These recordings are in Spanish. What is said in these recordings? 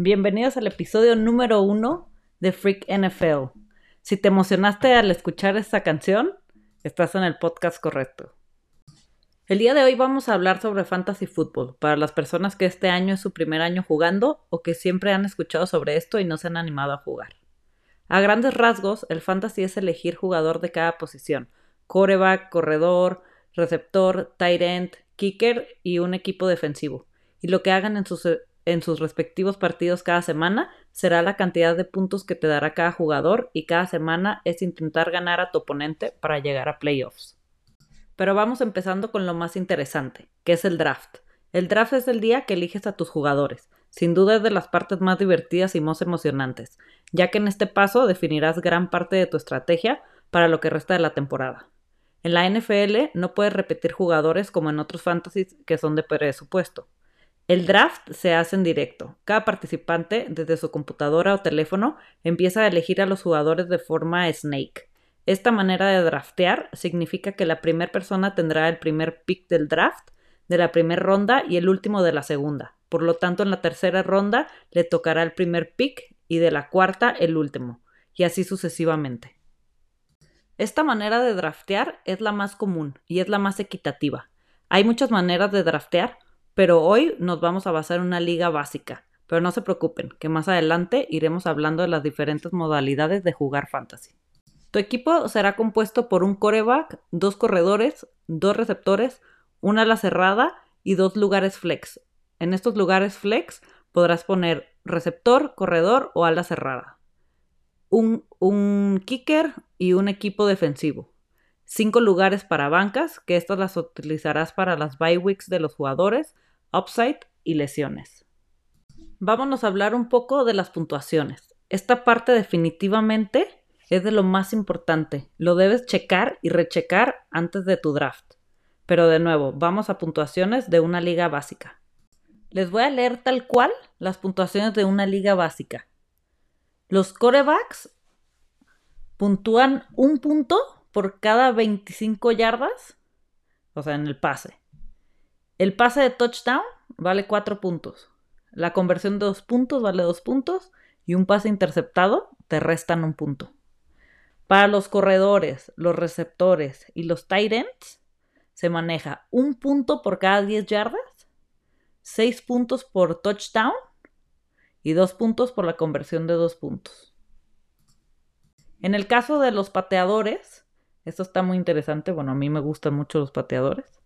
Bienvenidos al episodio número uno de Freak NFL. Si te emocionaste al escuchar esta canción, estás en el podcast correcto. El día de hoy vamos a hablar sobre fantasy football para las personas que este año es su primer año jugando o que siempre han escuchado sobre esto y no se han animado a jugar. A grandes rasgos, el fantasy es elegir jugador de cada posición: coreback, corredor, receptor, tight end, kicker y un equipo defensivo. Y lo que hagan en sus en sus respectivos partidos cada semana será la cantidad de puntos que te dará cada jugador y cada semana es intentar ganar a tu oponente para llegar a playoffs. Pero vamos empezando con lo más interesante, que es el draft. El draft es el día que eliges a tus jugadores. Sin duda es de las partes más divertidas y más emocionantes, ya que en este paso definirás gran parte de tu estrategia para lo que resta de la temporada. En la NFL no puedes repetir jugadores como en otros fantasies que son de presupuesto. El draft se hace en directo. Cada participante, desde su computadora o teléfono, empieza a elegir a los jugadores de forma snake. Esta manera de draftear significa que la primera persona tendrá el primer pick del draft, de la primera ronda y el último de la segunda. Por lo tanto, en la tercera ronda le tocará el primer pick y de la cuarta el último, y así sucesivamente. Esta manera de draftear es la más común y es la más equitativa. Hay muchas maneras de draftear, pero hoy nos vamos a basar en una liga básica. Pero no se preocupen, que más adelante iremos hablando de las diferentes modalidades de jugar fantasy. Tu equipo será compuesto por un coreback, dos corredores, dos receptores, una ala cerrada y dos lugares flex. En estos lugares flex podrás poner receptor, corredor o ala cerrada. Un, un kicker y un equipo defensivo. Cinco lugares para bancas, que estas las utilizarás para las bye weeks de los jugadores upside y lesiones. Vámonos a hablar un poco de las puntuaciones. Esta parte definitivamente es de lo más importante. Lo debes checar y rechecar antes de tu draft. Pero de nuevo, vamos a puntuaciones de una liga básica. Les voy a leer tal cual las puntuaciones de una liga básica. Los corebacks puntúan un punto por cada 25 yardas, o sea, en el pase. El pase de touchdown vale 4 puntos. La conversión de 2 puntos vale 2 puntos. Y un pase interceptado te restan un punto. Para los corredores, los receptores y los tight ends se maneja un punto por cada 10 yardas, 6 puntos por touchdown y 2 puntos por la conversión de 2 puntos. En el caso de los pateadores, esto está muy interesante, bueno, a mí me gustan mucho los pateadores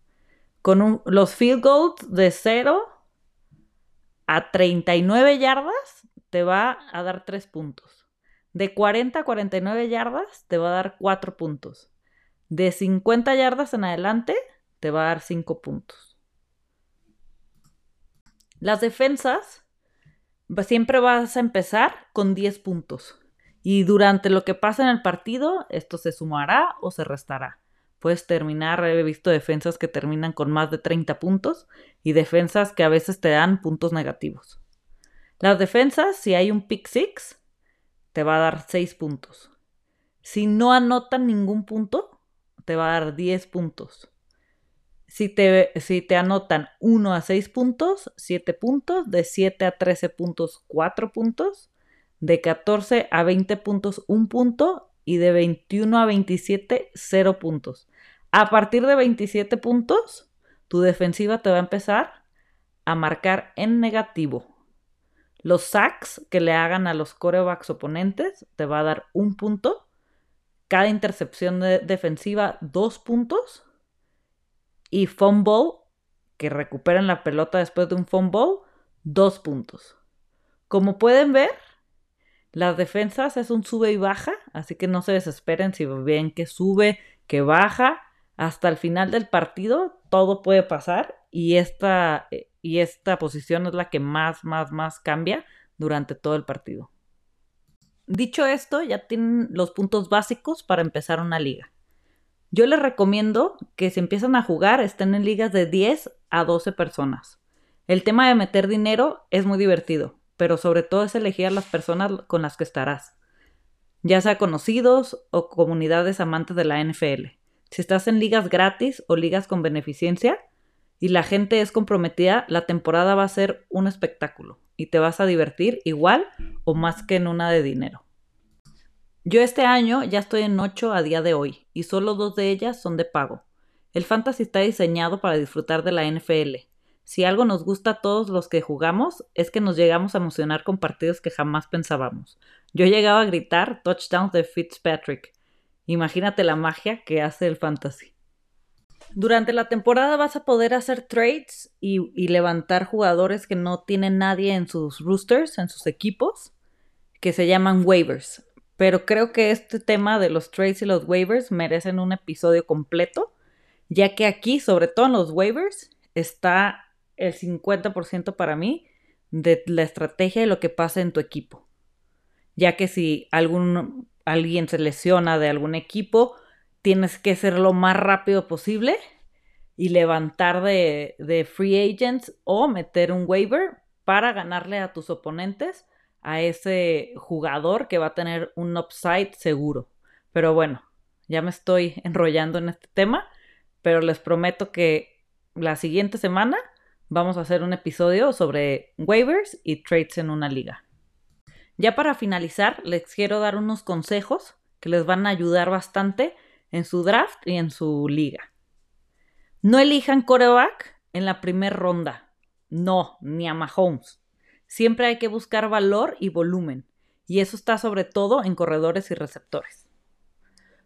con los field goals de 0 a 39 yardas te va a dar 3 puntos. De 40 a 49 yardas te va a dar 4 puntos. De 50 yardas en adelante te va a dar 5 puntos. Las defensas siempre vas a empezar con 10 puntos. Y durante lo que pasa en el partido, esto se sumará o se restará. Puedes terminar, he visto defensas que terminan con más de 30 puntos y defensas que a veces te dan puntos negativos. Las defensas, si hay un pick six, te va a dar 6 puntos. Si no anotan ningún punto, te va a dar 10 puntos. Si te, si te anotan 1 a 6 puntos, 7 puntos. De 7 a 13 puntos, 4 puntos. De 14 a 20 puntos, 1 punto. Y de 21 a 27, 0 puntos. A partir de 27 puntos, tu defensiva te va a empezar a marcar en negativo. Los sacks que le hagan a los corebacks oponentes te va a dar un punto. Cada intercepción defensiva, dos puntos. Y fumble, que recuperen la pelota después de un fumble, dos puntos. Como pueden ver, las defensas es un sube y baja, así que no se desesperen si ven que sube, que baja hasta el final del partido todo puede pasar y esta, eh, y esta posición es la que más, más, más cambia durante todo el partido. Dicho esto, ya tienen los puntos básicos para empezar una liga. Yo les recomiendo que si empiezan a jugar estén en ligas de 10 a 12 personas. El tema de meter dinero es muy divertido, pero sobre todo es elegir a las personas con las que estarás, ya sea conocidos o comunidades amantes de la NFL. Si estás en ligas gratis o ligas con beneficencia y la gente es comprometida, la temporada va a ser un espectáculo. y te vas a divertir igual o más que en una de dinero. Yo este año ya estoy en 8 a día de hoy y solo dos de ellas son de pago. El fantasy está diseñado para disfrutar de la NFL. Si algo nos gusta a todos los que jugamos es que nos llegamos a emocionar con partidos que jamás pensábamos. Yo he llegado a gritar touchdowns de Fitzpatrick. Imagínate la magia que hace el fantasy. Durante la temporada vas a poder hacer trades y, levantar jugadores que no tienen nadie en sus roosters, en sus equipos, que se llaman waivers. Pero creo que este tema de los trades y los waivers merecen un episodio completo, ya que aquí, sobre todo en los waivers, está el 50% para mí de la estrategia y lo que pasa en tu equipo. Ya que si algún, alguien se lesiona de algún equipo, tienes que ser lo más rápido posible y levantar de, free agents o meter un waiver para ganarle a tus oponentes a ese jugador que va a tener un upside seguro. Pero bueno, ya me estoy enrollando en este tema, pero les prometo que la siguiente semana vamos a hacer un episodio sobre waivers y trades en una liga. Ya para finalizar, les quiero dar unos consejos que les van a ayudar bastante en su draft y en su liga. No elijan coreback en la primera ronda. No, ni a Mahomes. Siempre hay que buscar valor y volumen. Y eso está sobre todo en corredores y receptores.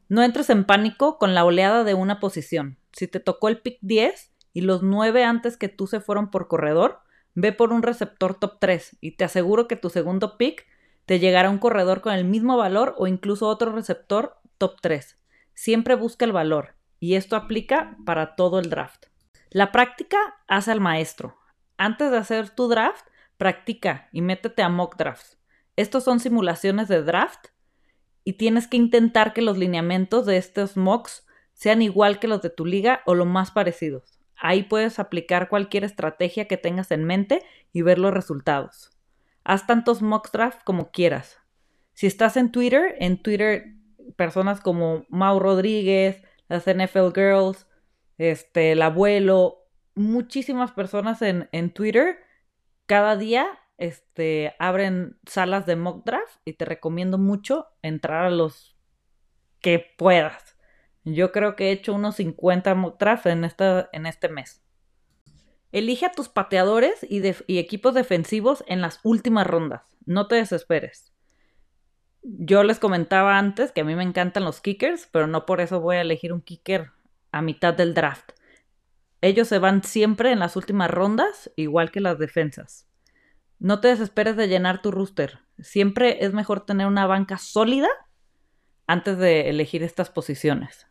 No entres en pánico con la oleada de una posición. Si te tocó el pick 10 y los 9 antes que tú se fueron por corredor, ve por un receptor top 3 y te aseguro que tu segundo pick te llegará un corredor con el mismo valor o incluso otro receptor top 3. Siempre busca el valor y esto aplica para todo el draft. La práctica hace al maestro. Antes de hacer tu draft, practica y métete a mock drafts. Estos son simulaciones de draft y tienes que intentar que los lineamientos de estos mocks sean igual que los de tu liga o lo más parecidos. Ahí puedes aplicar cualquier estrategia que tengas en mente y ver los resultados. Haz tantos mock drafts como quieras. Si estás en Twitter, en Twitter personas como Mau Rodríguez, las NFL Girls, este, el abuelo, muchísimas personas en, en Twitter cada día este, abren salas de mock draft y te recomiendo mucho entrar a los que puedas. Yo creo que he hecho unos 50 mock drafts en, esta, en este mes. Elige a tus pateadores y, equipos defensivos en las últimas rondas. No te desesperes yo les comentaba antes que a mí me encantan los kickers, pero no por eso voy a elegir un kicker a mitad del draft. Ellos se van siempre en las últimas rondas, igual que las defensas. No te desesperes de llenar tu rooster. Siempre es mejor tener una banca sólida antes de elegir estas posiciones.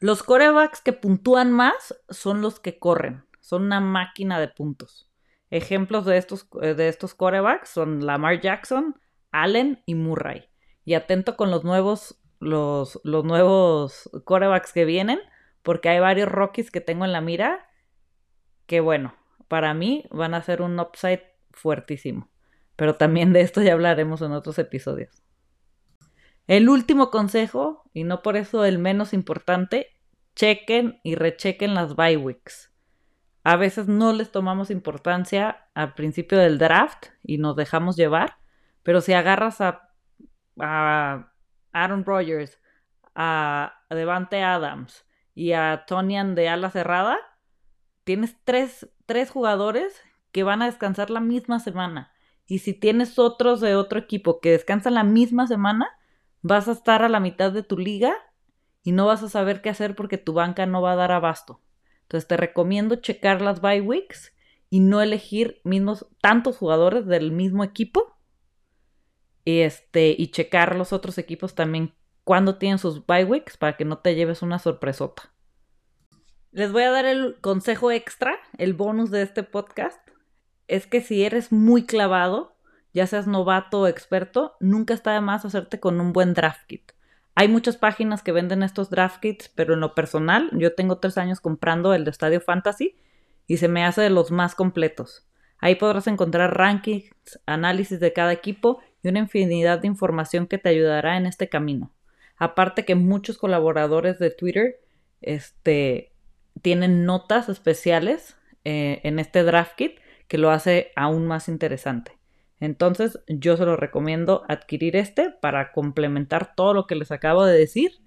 Los corebacks que puntúan más son los que corren. Son una máquina de puntos. Ejemplos de estos, de estos corebacks son Lamar Jackson, Allen y Murray. Y atento con los nuevos, los, los nuevos corebacks que vienen, porque hay varios Rockies que tengo en la mira que, bueno, para mí van a ser un upside fuertísimo. Pero también de esto ya hablaremos en otros episodios. El último consejo, y no por eso el menos importante, chequen y rechequen las bye weeks. A veces no les tomamos importancia al principio del draft y nos dejamos llevar, pero si agarras a, Aaron Rodgers, a Devante Adams y a Tonian de ala cerrada, tienes tres, tres jugadores que van a descansar la misma semana. Y si tienes otros de otro equipo que descansan la misma semana, vas a estar a la mitad de tu liga y no vas a saber qué hacer porque tu banca no va a dar abasto. Entonces te recomiendo checar las bye weeks y no elegir mismos tantos jugadores del mismo equipo este, y checar los otros equipos también cuando tienen sus bye weeks para que no te lleves una sorpresota. Les voy a dar el consejo extra, el bonus de este podcast. Es que si eres muy clavado, ya seas novato o experto, nunca está de más hacerte con un buen draft kit. Hay muchas páginas que venden estos draft kits, pero en lo personal, yo tengo tres años comprando el de Estadio Fantasy y se me hace de los más completos. Ahí podrás encontrar rankings, análisis de cada equipo y una infinidad de información que te ayudará en este camino. Aparte que muchos colaboradores de Twitter este, tienen notas especiales eh, en este draft kit que lo hace aún más interesante. Entonces yo se lo recomiendo adquirir este para complementar todo lo que les acabo de decir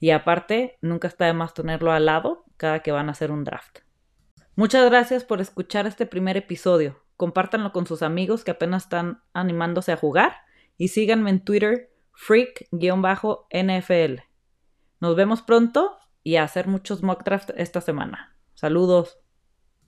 y aparte nunca está de más tenerlo al lado cada que van a hacer un draft. Muchas gracias por escuchar este primer episodio. Compártanlo con sus amigos que apenas están animándose a jugar y síganme en Twitter freak-nfl. Nos vemos pronto y a hacer muchos mock drafts esta semana. Saludos.